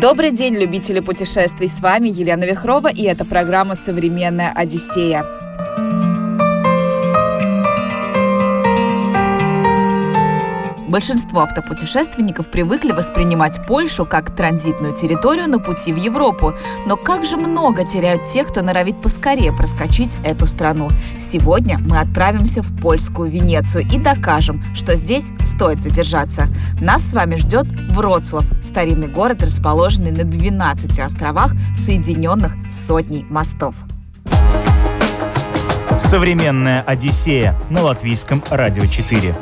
Добрый день, любители путешествий! С вами Елена Вихрова, и это программа «Современная Одиссея». Большинство автопутешественников привыкли воспринимать Польшу как транзитную территорию на пути в Европу. Но как же много теряют те, кто норовит поскорее проскочить эту страну. Сегодня мы отправимся в польскую Венецию и докажем, что здесь стоит задержаться. Нас с вами ждет Вроцлав, старинный город, расположенный на 12 островах, соединенных сотней мостов. Современная Одиссея на латвийском радио 4.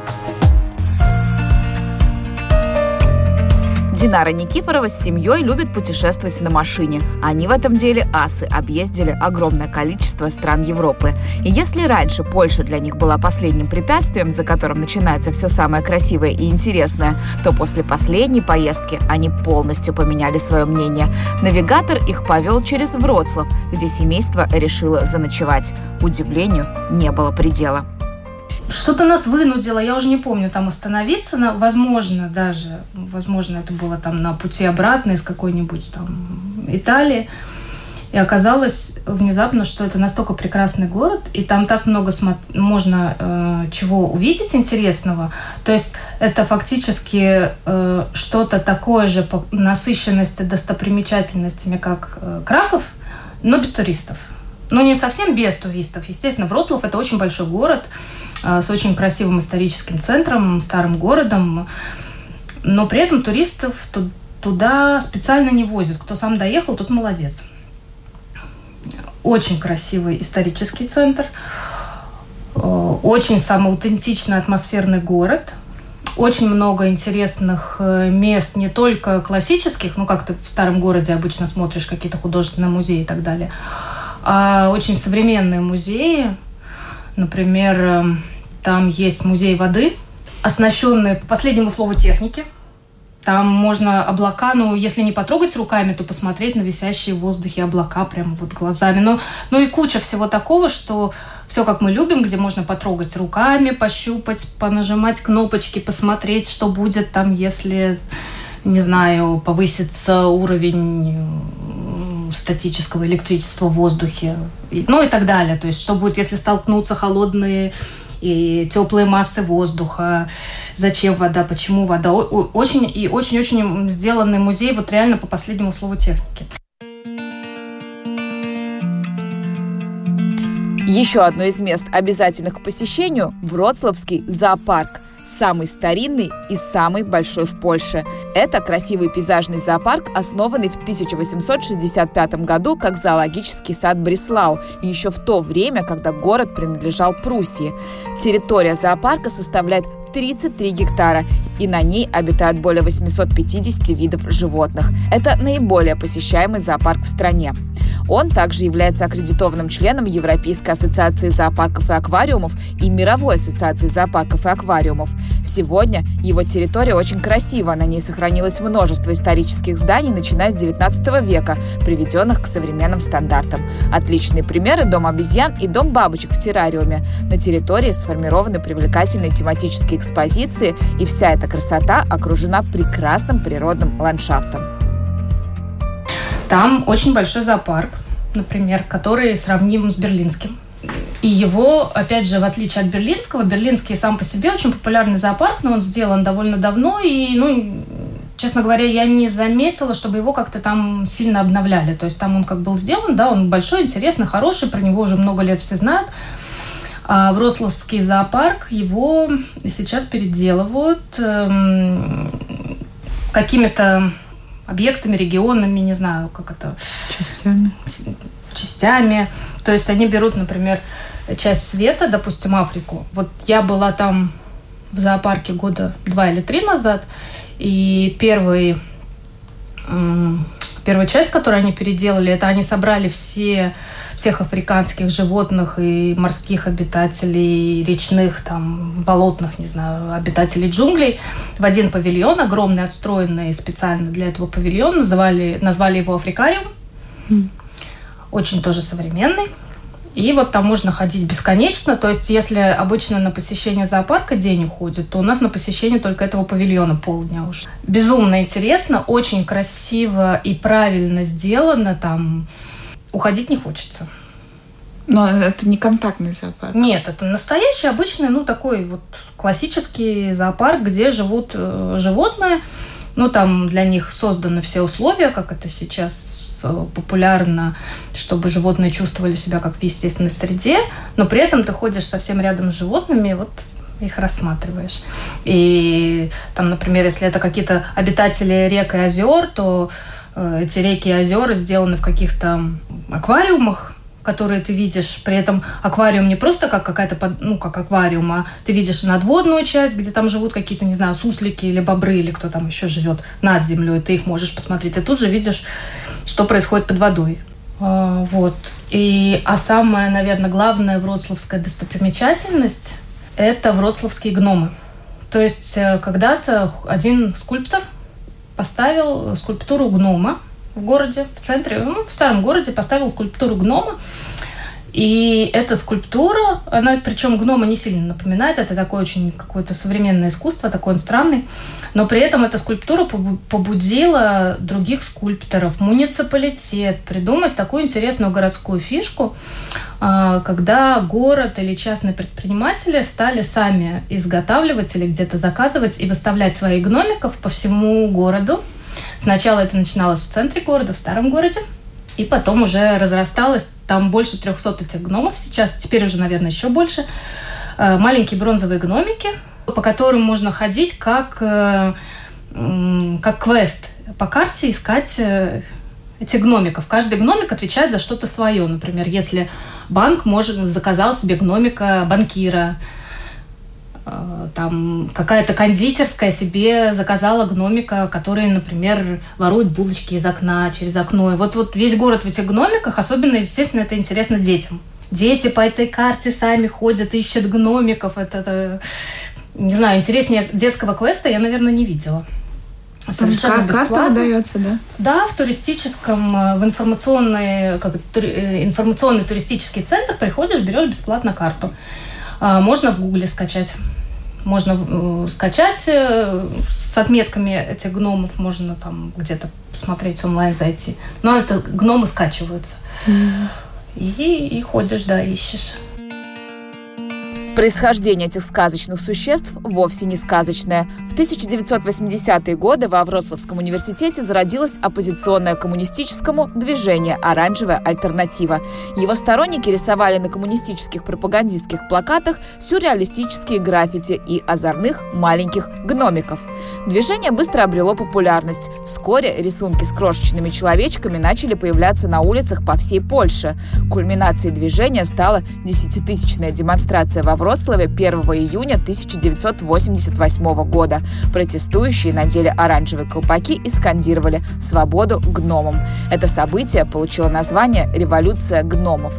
Динара Никифорова с семьей любит путешествовать на машине. Они в этом деле асы, объездили огромное количество стран Европы. И если раньше Польша для них была последним препятствием, за которым начинается все самое красивое и интересное, то после последней поездки они полностью поменяли свое мнение. Навигатор их повел через Вроцлав, где семейство решило заночевать. Удивлению не было предела что-то нас вынудило, я уже не помню, там остановиться, на, возможно, даже, возможно, это было там на пути обратно из какой-нибудь там Италии. И оказалось внезапно, что это настолько прекрасный город, и там так много можно э, чего увидеть интересного. То есть это фактически э, что-то такое же по насыщенности достопримечательностями, как э, Краков, но без туристов. Ну, не совсем без туристов. Естественно, Вроцлав – это очень большой город с очень красивым историческим центром, старым городом. Но при этом туристов туда специально не возят. Кто сам доехал, тот молодец. Очень красивый исторический центр. Э, очень самый аутентичный атмосферный город – очень много интересных э, мест, не только классических, ну как ты в старом городе обычно смотришь какие-то художественные музеи и так далее, а очень современные музеи. Например, эм, там есть музей воды, оснащенный по последнему слову техники. Там можно облака, ну, если не потрогать руками, то посмотреть на висящие в воздухе облака прямо вот глазами. Ну, ну и куча всего такого, что все как мы любим, где можно потрогать руками, пощупать, понажимать кнопочки, посмотреть, что будет там, если, не знаю, повысится уровень статического электричества в воздухе, ну и так далее. То есть что будет, если столкнутся холодные и теплые массы воздуха, зачем вода, почему вода. Очень и очень-очень сделанный музей вот реально по последнему слову техники. Еще одно из мест, обязательных к посещению – Вроцлавский зоопарк – самый старинный и самый большой в Польше. Это красивый пейзажный зоопарк, основанный в 1865 году как зоологический сад Бреслау, еще в то время, когда город принадлежал Пруссии. Территория зоопарка составляет 33 гектара, и на ней обитают более 850 видов животных. Это наиболее посещаемый зоопарк в стране. Он также является аккредитованным членом Европейской ассоциации зоопарков и аквариумов и Мировой ассоциации зоопарков и аквариумов. Сегодня его территория очень красива, на ней сохранилось множество исторических зданий, начиная с 19 века, приведенных к современным стандартам. Отличные примеры – дом обезьян и дом бабочек в террариуме. На территории сформированы привлекательные тематические экспозиции, и вся эта красота окружена прекрасным природным ландшафтом. Там очень большой зоопарк, например, который сравним с берлинским. И его, опять же, в отличие от берлинского, берлинский сам по себе очень популярный зоопарк, но он сделан довольно давно, и, ну, честно говоря, я не заметила, чтобы его как-то там сильно обновляли. То есть там он как был сделан, да, он большой, интересный, хороший, про него уже много лет все знают. А Врославский зоопарк, его сейчас переделывают эм, какими-то объектами, регионами, не знаю, как это... Частями. Частями. То есть они берут, например, часть света, допустим, Африку. Вот я была там в зоопарке года два или три назад, и первый первая часть, которую они переделали, это они собрали все, всех африканских животных и морских обитателей, речных, там, болотных, не знаю, обитателей джунглей в один павильон, огромный, отстроенный специально для этого павильон. Называли, назвали его Африкариум. Очень тоже современный. И вот там можно ходить бесконечно. То есть, если обычно на посещение зоопарка день уходит, то у нас на посещение только этого павильона полдня уж. Безумно интересно, очень красиво и правильно сделано. Там уходить не хочется. Но это не контактный зоопарк. Нет, это настоящий, обычный, ну, такой вот классический зоопарк, где живут э, животные. Ну, там для них созданы все условия, как это сейчас Э, популярно, чтобы животные чувствовали себя как в естественной среде, но при этом ты ходишь совсем рядом с животными, вот их рассматриваешь. И там, например, если это какие-то обитатели рек и озер, то э, эти реки и озера сделаны в каких-то аквариумах, которые ты видишь. При этом аквариум не просто как какая-то, ну, как аквариум, а ты видишь надводную часть, где там живут какие-то, не знаю, суслики или бобры, или кто там еще живет над землей. Ты их можешь посмотреть. И тут же видишь, что происходит под водой. А, вот. И, а самая, наверное, главная вроцлавская достопримечательность – это вроцлавские гномы. То есть э, когда-то один скульптор поставил скульптуру гнома в городе, в центре, ну, в старом городе поставил скульптуру гнома. И эта скульптура, она, причем гнома не сильно напоминает, это такое очень какое-то современное искусство, такой он странный, но при этом эта скульптура побудила других скульпторов, муниципалитет придумать такую интересную городскую фишку, а, когда город или частные предприниматели стали сами изготавливать или где-то заказывать и выставлять своих гномиков по всему городу, Сначала это начиналось в центре города, в старом городе, и потом уже разрасталось. Там больше 300 этих гномов сейчас, теперь уже, наверное, еще больше. Э, маленькие бронзовые гномики, по которым можно ходить как, э, как квест по карте, искать э, этих гномиков. Каждый гномик отвечает за что-то свое. Например, если банк может, заказал себе гномика банкира, там какая-то кондитерская себе заказала гномика, который, например, ворует булочки из окна, через окно. И вот, вот весь город в этих гномиках, особенно, естественно, это интересно детям. Дети по этой карте сами ходят, ищут гномиков. Это, это не знаю, интереснее детского квеста я, наверное, не видела. Совершенно как, бесплатно. Карта выдается, да? Да, в туристическом, э, в информационный, как, тури, э, информационный туристический центр приходишь, берешь бесплатно карту. Можно в Гугле скачать. Можно э, скачать э, с отметками этих гномов, можно там где-то посмотреть онлайн, зайти. Но это гномы скачиваются. Mm. И, и ходишь, да, ищешь. Происхождение этих сказочных существ вовсе не сказочное. В 1980-е годы во Вроцлавском университете зародилось оппозиционное коммунистическому движение «Оранжевая альтернатива». Его сторонники рисовали на коммунистических пропагандистских плакатах сюрреалистические граффити и озорных маленьких гномиков. Движение быстро обрело популярность. Вскоре рисунки с крошечными человечками начали появляться на улицах по всей Польше. Кульминацией движения стала десятитысячная демонстрация во Вроцлаве 1 июня 1988 года. Протестующие надели оранжевые колпаки и скандировали «Свободу гномам». Это событие получило название «Революция гномов».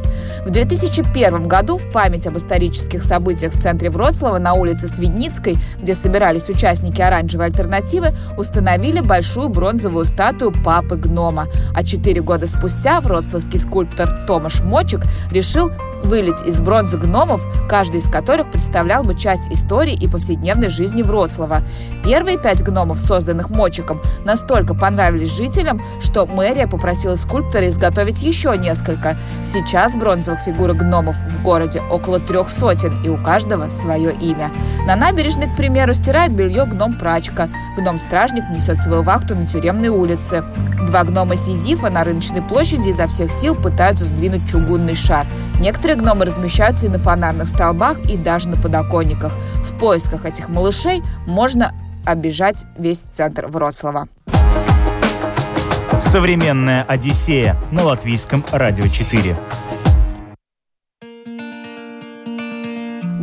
В 2001 году в память об исторических событиях в центре Вроцлава на улице Свидницкой, где собирались участники оранжевой альтернативы, установили большую бронзовую статую папы гнома. А четыре года спустя вроцлавский скульптор Томаш Мочек решил вылить из бронзы гномов, каждый из которых представлял бы часть истории и повседневной жизни Вроцлава. Первые пять гномов, созданных Мочиком, настолько понравились жителям, что мэрия попросила скульптора изготовить еще несколько. Сейчас бронзовых фигурок гномов в городе около трех сотен, и у каждого свое имя. На набережной, к примеру, стирает белье гном-прачка. Гном-стражник несет свою вахту на тюремной улице. Два гнома Сизифа на рыночной площади изо всех сил пытаются сдвинуть чугунный шар. Некоторые гномы размещаются и на фонарных столбах, и даже на подоконниках. В поисках этих малышей можно обижать весь центр Вроцлава. Современная Одиссея на латвийском радио 4.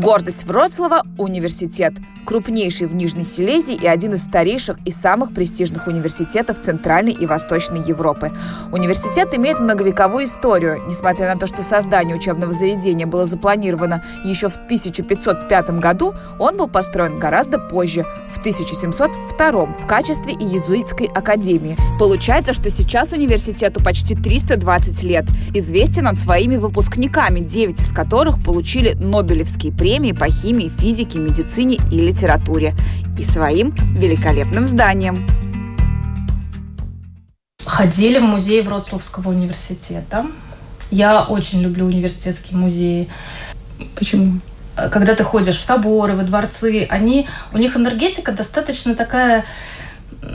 Гордость Вроцлава – университет, крупнейший в Нижней Силезии и один из старейших и самых престижных университетов Центральной и Восточной Европы. Университет имеет многовековую историю. Несмотря на то, что создание учебного заведения было запланировано еще в 1505 году, он был построен гораздо позже, в 1702 в качестве иезуитской академии. Получается, что сейчас университету почти 320 лет. Известен он своими выпускниками, 9 из которых получили Нобелевские премии по химии, физике, медицине и литературе. И своим великолепным зданием. Ходили в музей Вроцлавского университета. Я очень люблю университетские музеи. Почему? Когда ты ходишь в соборы, во дворцы, они, у них энергетика достаточно такая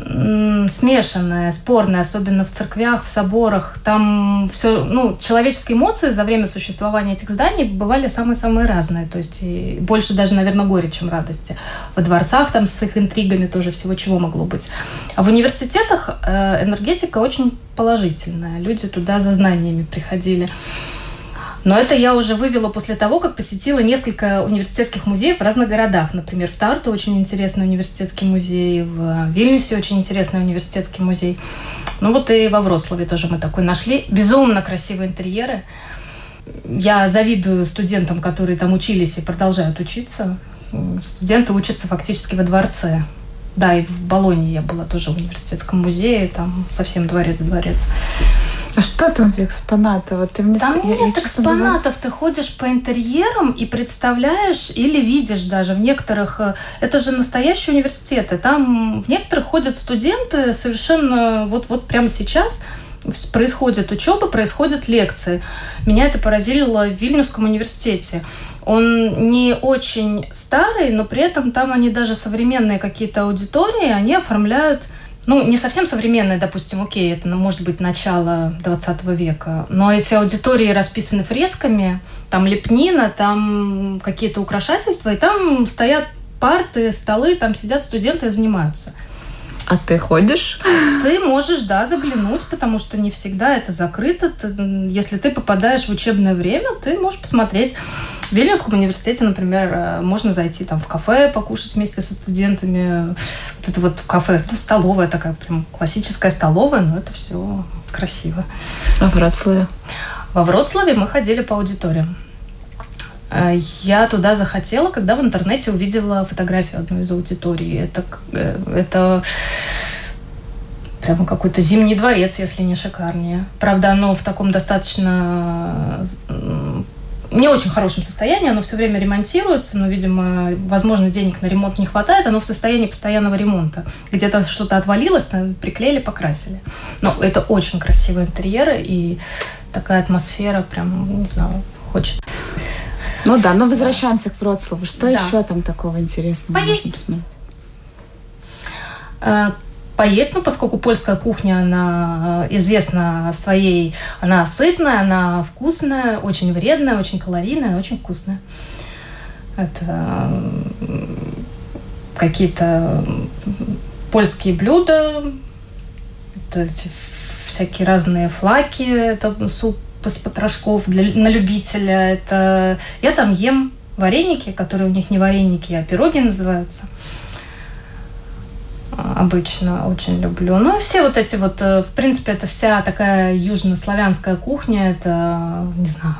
смешанная, спорная, особенно в церквях, в соборах. Там все, ну, человеческие эмоции за время существования этих зданий бывали самые-самые разные. То есть больше даже, наверное, горе, чем радости. Во дворцах там с их интригами тоже всего чего могло быть. А в университетах э, энергетика очень положительная. Люди туда за знаниями приходили. Но это я уже вывела после того, как посетила несколько университетских музеев в разных городах. Например, в Тарту очень интересный университетский музей, в Вильнюсе очень интересный университетский музей. Ну вот и во Вроцлаве тоже мы такой нашли. Безумно красивые интерьеры. Я завидую студентам, которые там учились и продолжают учиться. Студенты учатся фактически во дворце. Да, и в Болоне я была тоже в университетском музее, там совсем дворец-дворец. А что там за экспонаты? Вот ты мне там нет я, экспонатов. Ты ходишь по интерьерам и представляешь или видишь даже в некоторых... Э, это же настоящие университеты. Там в некоторых ходят студенты совершенно вот, вот прямо сейчас происходит учеба, происходят лекции. Меня это поразило в Вильнюсском университете. Он не очень старый, но при этом там они даже современные какие-то аудитории, они оформляют ну, не совсем современные, допустим, окей, это ну, может быть начало 20 века, но эти аудитории расписаны фресками, там лепнина, там какие-то украшательства, и там стоят парты, столы, там сидят студенты и занимаются. А ты ходишь? Ты можешь, да, заглянуть, потому что не всегда это закрыто. Ты, если ты попадаешь в учебное время, ты можешь посмотреть. В Вильнюсском университете, например, э, можно зайти там в кафе, покушать вместе со студентами. Вот это вот кафе, ну, столовая такая, прям классическая столовая, но это все красиво. А в Вроцлаве? Во Вроцлаве мы ходили по аудиториям. Э, я туда захотела, когда в интернете увидела фотографию одной из аудиторий. Это, э, это прямо какой-то зимний дворец, если не шикарнее. Правда, оно в таком достаточно не очень хорошем состоянии, оно все время ремонтируется, но, видимо, возможно, денег на ремонт не хватает, оно в состоянии постоянного ремонта. Где-то что-то отвалилось, приклеили, покрасили. Но это очень красивые интерьеры и такая атмосфера, прям, не знаю, хочет. Ну да, но возвращаемся к Вроцлаву. Что да. еще там такого интересного Поесть. можно? Э, поесть, ну, поскольку польская кухня, она э, известна своей, она сытная, она вкусная, очень вредная, очень калорийная, очень вкусная. Это какие-то польские блюда, это всякие разные флаки, это суп с потрошков для, на любителя. Это я там ем вареники, которые у них не вареники, а пироги называются. А, обычно очень люблю. Ну все вот эти вот, э, в принципе, это вся такая южнославянская кухня. Это, не знаю,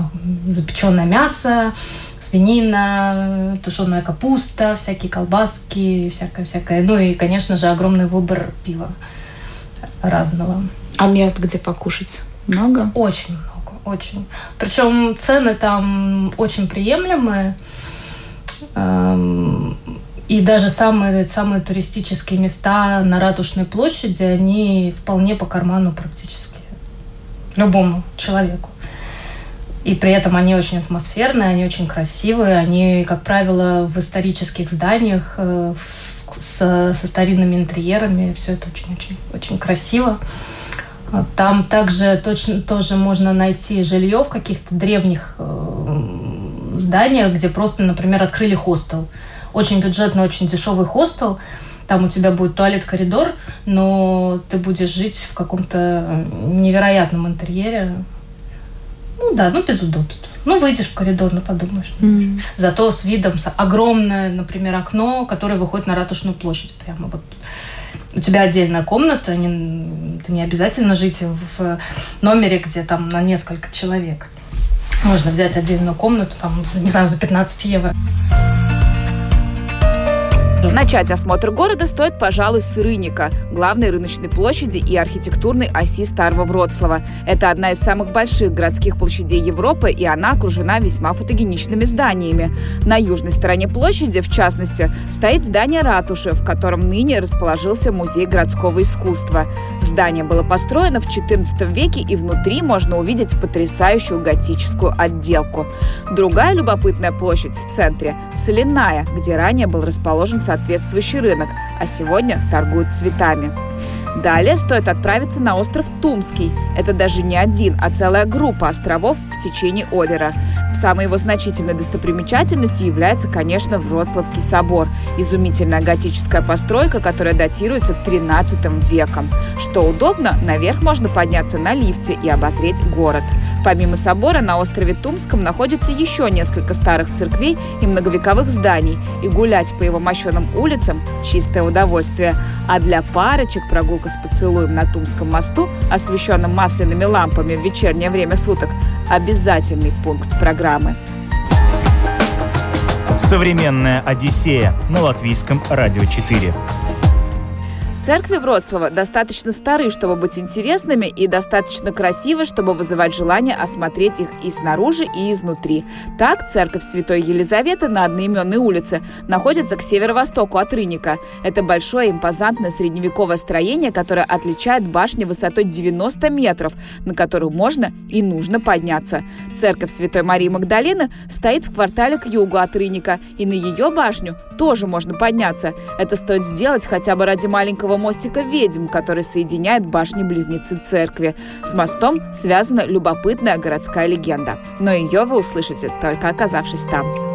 запеченное мясо, свинина, тушеная капуста, всякие колбаски, всякое-всякое. Ну и, конечно же, огромный выбор пива разного. А мест, где покушать, много? Очень много очень. Причем цены там очень приемлемые. Эм, и даже самые, самые туристические места на Ратушной площади, они вполне по карману практически любому человеку. И при этом они очень атмосферные, они очень красивые, они, как правило, в исторических зданиях э, с, со старинными интерьерами. Все это очень-очень очень красиво. Там также точно тоже можно найти жилье в каких-то древних э, зданиях, где просто, например, открыли хостел. Очень бюджетный, очень дешевый хостел. Там у тебя будет туалет-коридор, но ты будешь жить в каком-то невероятном интерьере. Ну, да, ну без удобств. Ну, выйдешь в коридор, ну, подумаешь. Mm. Зато с видом с огромное, например, окно, которое выходит на Ратушную площадь прямо вот у тебя отдельная комната, не, ты не обязательно жить в номере, где там на несколько человек. Можно взять отдельную комнату, там, не знаю, за 15 евро. Начать осмотр города стоит, пожалуй, с Рыника, главной рыночной площади и архитектурной оси Старого Вроцлава. Это одна из самых больших городских площадей Европы, и она окружена весьма фотогеничными зданиями. На южной стороне площади, в частности, стоит здание ратуши, в котором ныне расположился Музей городского искусства. Здание было построено в XIV веке, и внутри можно увидеть потрясающую готическую отделку. Другая любопытная площадь в центре – Соляная, где ранее был расположен соответствующий рынок, а сегодня торгуют цветами. Далее стоит отправиться на остров Тумский. Это даже не один, а целая группа островов в течение Одера. Самой его значительной достопримечательностью является, конечно, Вроцлавский собор. Изумительная готическая постройка, которая датируется 13 веком. Что удобно, наверх можно подняться на лифте и обозреть город. Помимо собора на острове Тумском находится еще несколько старых церквей и многовековых зданий, и гулять по его мощенным улицам – чистое удовольствие. А для парочек прогулка с поцелуем на Тумском мосту, освещенном масляными лампами в вечернее время суток – обязательный пункт программы. Современная Одиссея на латвийском радио 4. Церкви Вроцлава достаточно стары, чтобы быть интересными, и достаточно красивы, чтобы вызывать желание осмотреть их и снаружи, и изнутри. Так, церковь Святой Елизаветы на одноименной улице находится к северо-востоку от Рыника. Это большое импозантное средневековое строение, которое отличает башни высотой 90 метров, на которую можно и нужно подняться. Церковь Святой Марии Магдалины стоит в квартале к югу от Рыника, и на ее башню тоже можно подняться. Это стоит сделать хотя бы ради маленького мостика ведьм, который соединяет башни-близнецы церкви. С мостом связана любопытная городская легенда. Но ее вы услышите, только оказавшись там.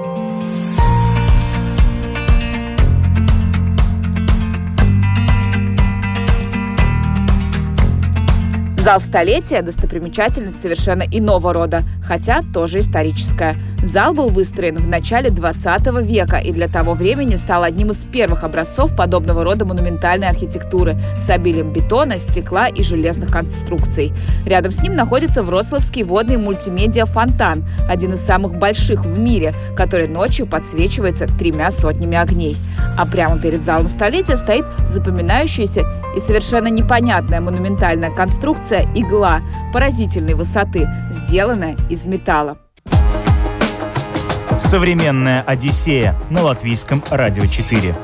Зал столетия – достопримечательность совершенно иного рода, хотя тоже историческая. Зал был выстроен в начале 20 века и для того времени стал одним из первых образцов подобного рода монументальной архитектуры с обилием бетона, стекла и железных конструкций. Рядом с ним находится Вроцлавский водный мультимедиа-фонтан, один из самых больших в мире, который ночью подсвечивается тремя сотнями огней. А прямо перед залом столетия стоит запоминающаяся и совершенно непонятная монументальная конструкция конструкция игла поразительной высоты, сделанная из металла. Современная Одиссея на латвийском радио 4.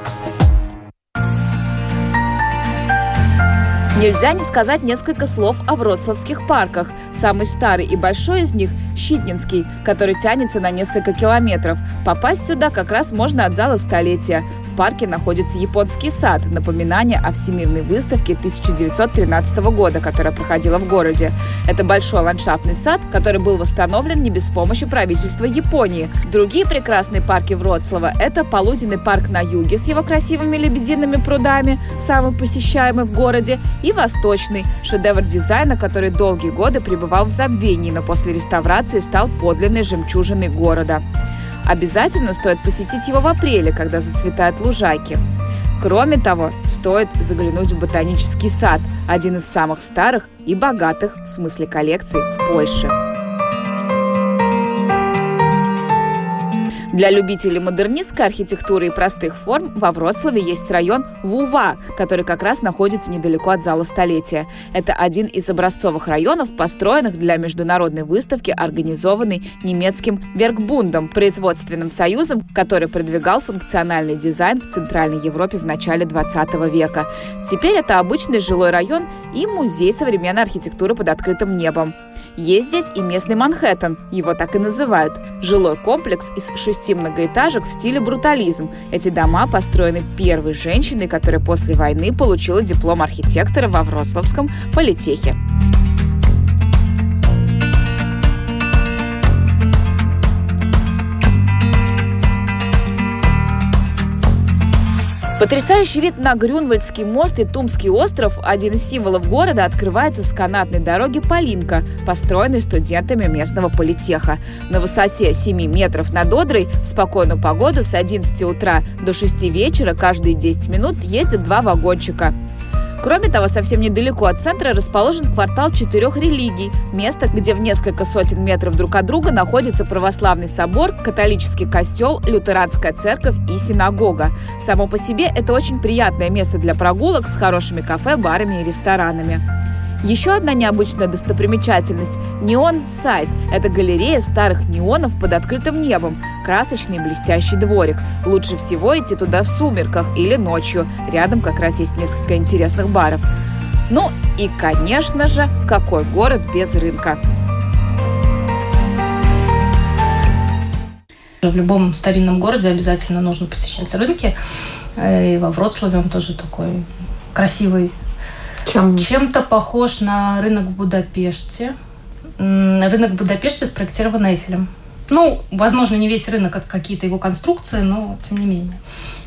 Нельзя не сказать несколько слов о вроцлавских парках. Самый старый и большой из них – Щитнинский, который тянется на несколько километров. Попасть сюда как раз можно от зала столетия. В парке находится японский сад, напоминание о Всемирной выставке 1913 года, которая проходила в городе. Это большой ландшафтный сад, который был восстановлен не без помощи правительства Японии. Другие прекрасные парки Вроцлава – это полуденный парк на юге с его красивыми лебедиными прудами, самый посещаемый в городе, и восточный – шедевр дизайна, который долгие годы пребывал в забвении, но после реставрации стал подлинной жемчужиной города. Обязательно стоит посетить его в апреле, когда зацветают лужайки. Кроме того, стоит заглянуть в ботанический сад, один из самых старых и богатых в смысле коллекций в Польше. Для любителей модернистской архитектуры и простых форм во Вроцлаве есть район Вува, который как раз находится недалеко от зала столетия. Это один из образцовых районов, построенных для международной выставки, организованной немецким Бергбундом, производственным союзом, который продвигал функциональный дизайн в Центральной Европе в начале 20 века. Теперь это обычный жилой район и музей современной архитектуры под открытым небом. Есть здесь и местный Манхэттен, его так и называют. Жилой комплекс из шести многоэтажек в стиле брутализм. Эти дома построены первой женщиной, которая после войны получила диплом архитектора во Вроцлавском политехе. Потрясающий вид на Грюнвальдский мост и Тумский остров, один из символов города, открывается с канатной дороги Полинка, построенной студентами местного политеха. На высоте 7 метров над Одрой в спокойную погоду с 11 утра до 6 вечера каждые 10 минут ездят два вагончика. Кроме того, совсем недалеко от центра расположен квартал четырех религий, место, где в несколько сотен метров друг от друга находится православный собор, католический костел, лютеранская церковь и синагога. Само по себе это очень приятное место для прогулок с хорошими кафе, барами и ресторанами. Еще одна необычная достопримечательность – Неон-сайт. Это галерея старых неонов под открытым небом. Красочный блестящий дворик. Лучше всего идти туда в сумерках или ночью. Рядом как раз есть несколько интересных баров. Ну и, конечно же, какой город без рынка? В любом старинном городе обязательно нужно посещать рынки. Э, и во Вроцлаве он тоже такой красивый чем? Чем-то похож на рынок в Будапеште. Рынок в Будапеште спроектирован Эйфелем. Ну, возможно, не весь рынок, а какие-то его конструкции, но тем не менее.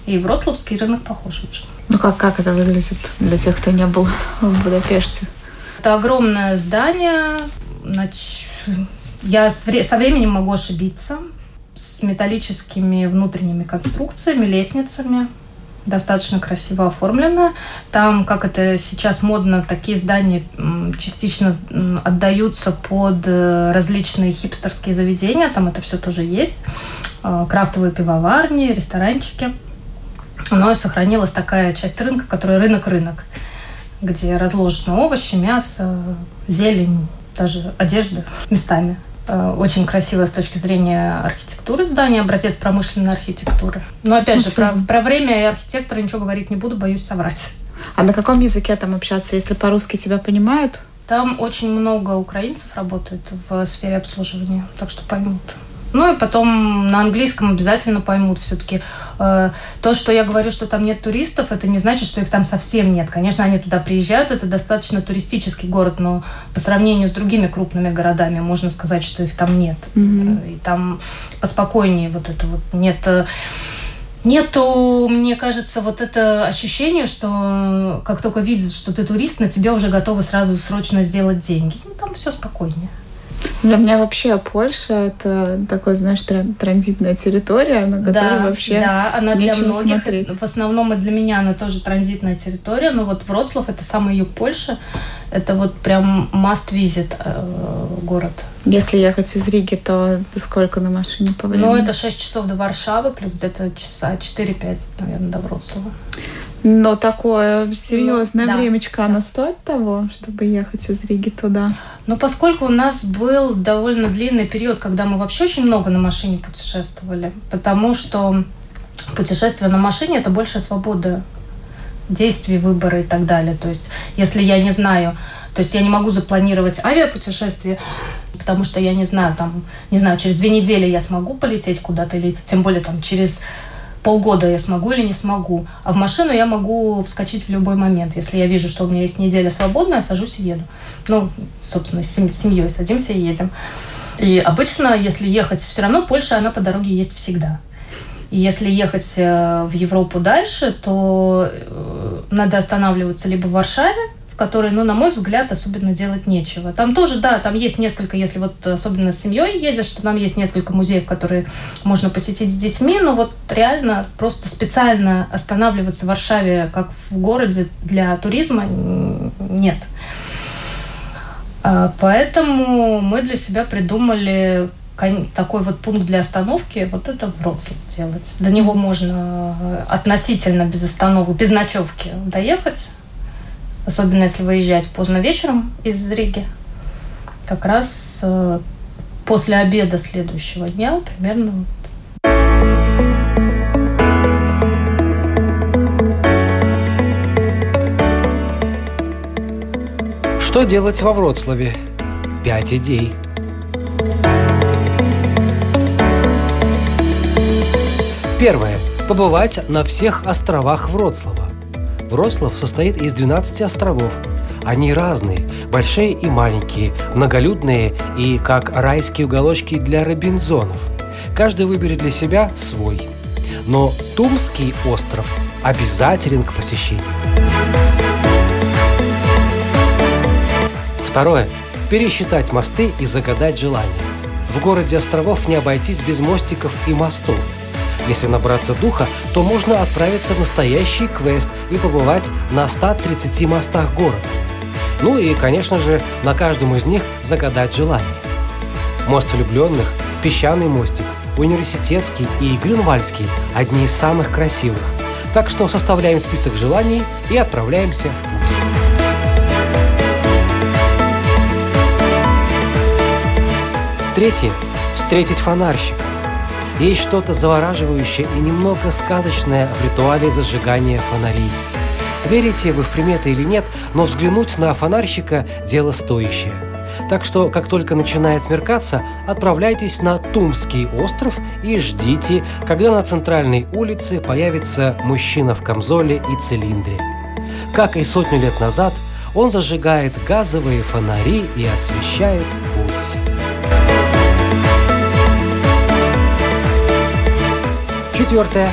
И Вроцлавский рынок похож очень. Ну, как, как это выглядит для тех, кто не был в Будапеште? Это огромное здание. Я со временем могу ошибиться. С металлическими внутренними конструкциями, лестницами достаточно красиво оформлено. Там, как это сейчас модно, такие здания частично отдаются под э, различные хипстерские заведения. Там это все тоже есть. Э, крафтовые пивоварни, ресторанчики. Но сохранилась такая часть рынка, которая рынок-рынок, где разложены овощи, мясо, зелень, даже одежда местами. Э, очень красивое с точки зрения архитектуры здание, образец промышленной архитектуры. Но опять же, про, про время и архитектора ничего говорить не буду, боюсь соврать. А на каком языке там общаться, если по-русски тебя понимают? Там очень много украинцев работает в сфере обслуживания, так что поймут. Ну и потом на английском обязательно поймут все-таки. Э, то, что я говорю, что там нет туристов, это не значит, что их там совсем нет. Конечно, они туда приезжают, это достаточно туристический город, но по сравнению с другими крупными городами можно сказать, что их там нет. Mm-hmm. И там поспокойнее вот это вот нет э, Нету, мне кажется, вот это ощущение, что как только видят, что ты турист, на тебя уже готовы сразу срочно сделать деньги. Ну, там все спокойнее. Для меня вообще Польша это такой, знаешь, транзитная территория, на которой да, вообще Да, она для многих, смотреть. в основном и для меня она тоже транзитная территория, но вот Вроцлав это самый юг Польши, это вот прям must visit э, город. Если ехать из Риги, то сколько на машине по времени? Ну, это 6 часов до Варшавы, плюс где-то часа 4-5, наверное, до Вроцлава. Но такое серьезное ну, да, времечко, да. оно стоит того, чтобы ехать из Риги туда? Ну, поскольку у нас был довольно длинный период, когда мы вообще очень много на машине путешествовали, потому что путешествие на машине – это больше свобода действий, выбора и так далее. То есть, если я не знаю, то есть я не могу запланировать авиапутешествие, потому что я не знаю, там, не знаю, через две недели я смогу полететь куда-то, или тем более там через полгода я смогу или не смогу. А в машину я могу вскочить в любой момент. Если я вижу, что у меня есть неделя свободная, сажусь и еду. Ну, собственно, с семьей садимся и едем. И обычно, если ехать, все равно Польша, она по дороге есть всегда. И если ехать э, в Европу дальше, то э, надо останавливаться либо в Варшаве, в которой, ну, на мой взгляд, особенно делать нечего. Там тоже, да, там есть несколько, если вот особенно с семьей едешь, то там есть несколько музеев, которые можно посетить с детьми, но вот реально просто специально останавливаться в Варшаве, как в городе для туризма, нет. А, поэтому мы для себя придумали такой вот пункт для остановки, вот это в Вроцлав делать. До него можно относительно без остановок, без ночевки доехать особенно если выезжать поздно вечером из Риги, как раз э, после обеда следующего дня примерно Что делать во Вроцлаве? Пять идей. Первое. Побывать на всех островах Вроцлава. Вроцлав состоит из 12 островов. Они разные, большие и маленькие, многолюдные и как райские уголочки для робинзонов. Каждый выберет для себя свой. но Тумский остров обязателен к посещению. Второе. Пересчитать мосты и загадать желание. В городе островов не обойтись без мостиков и мостов. Если набраться духа, то можно отправиться в настоящий квест и побывать на 130 мостах города. Ну и, конечно же, на каждом из них загадать желание. Мост влюбленных, песчаный мостик, университетский и Грюнвальдский – одни из самых красивых. Так что составляем список желаний и отправляемся в путь. Третье – встретить фонарщика. Есть что-то завораживающее и немного сказочное в ритуале зажигания фонарей. Верите вы в приметы или нет, но взглянуть на фонарщика – дело стоящее. Так что, как только начинает смеркаться, отправляйтесь на Тумский остров и ждите, когда на центральной улице появится мужчина в камзоле и цилиндре. Как и сотню лет назад, он зажигает газовые фонари и освещает путь. Четвертое.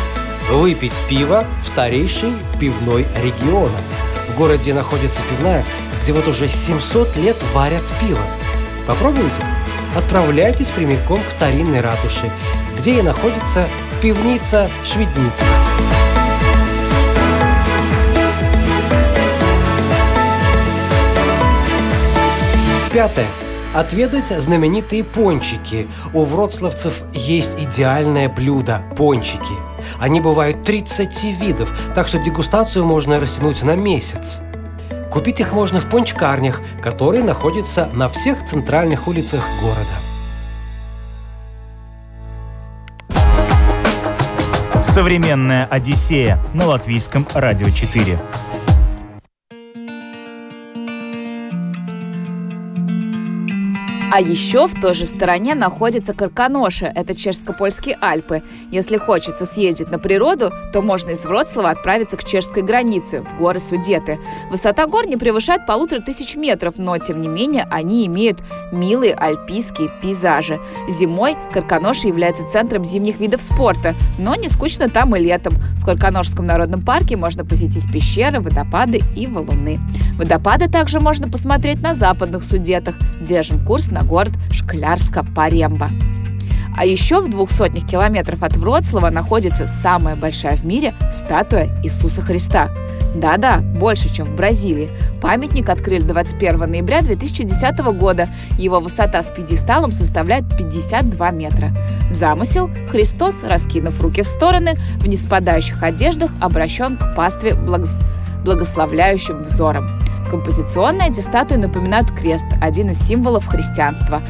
Выпить пиво в старейшей пивной региона. В городе находится пивная, где вот уже 700 лет варят пиво. Попробуйте. Отправляйтесь прямиком к старинной ратуше, где и находится пивница Шведница. Пятое. Отведать знаменитые пончики. У вроцлавцев есть идеальное блюдо – пончики. Они бывают 30 видов, так что дегустацию можно растянуть на месяц. Купить их можно в пончкарнях, которые находятся на всех центральных улицах города. Современная Одиссея на латвийском радио 4. А еще в той же стороне находится Карканоша, это чешско-польские Альпы. Если хочется съездить на природу, то можно из Вроцлава отправиться к чешской границе, в горы Судеты. Высота гор не превышает полутора тысяч метров, но, тем не менее, они имеют милые альпийские пейзажи. Зимой Карканоша является центром зимних видов спорта, но не скучно там и летом. В Карканошском народном парке можно посетить пещеры, водопады и валуны. Водопады также можно посмотреть на западных Судетах. Держим курс на на город Шклярска-Паремба. А еще в двух сотнях километров от Вроцлава находится самая большая в мире статуя Иисуса Христа. Да-да, больше, чем в Бразилии. Памятник открыли 21 ноября 2010 года. Его высота с пьедесталом составляет 52 метра. Замысел – Христос, раскинув руки в стороны, в неспадающих одеждах обращен к пастве благос... благословляющим взором. Композиционно эти статуи напоминают крест, один из символов христианства.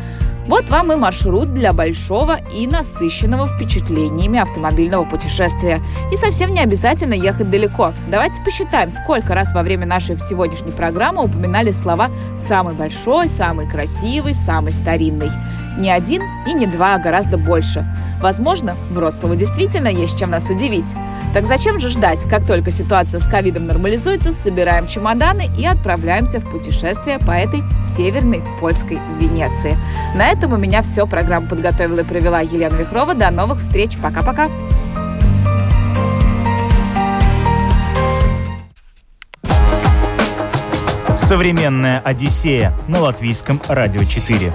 Вот вам и маршрут для большого и насыщенного впечатлениями автомобильного путешествия. И совсем не обязательно ехать далеко. Давайте посчитаем, сколько раз во время нашей сегодняшней программы упоминали слова «самый большой», «самый красивый», «самый старинный». Не один и не два, а гораздо больше. Возможно, в Вроцлаву действительно есть чем нас удивить. Так зачем же ждать? Как только ситуация с ковидом нормализуется, собираем чемоданы и отправляемся в путешествие по этой северной польской Венеции. На этом у меня все. Программу подготовила и провела Елена Вихрова. До новых встреч. Пока-пока. Современная Одиссея на латвийском радио 4.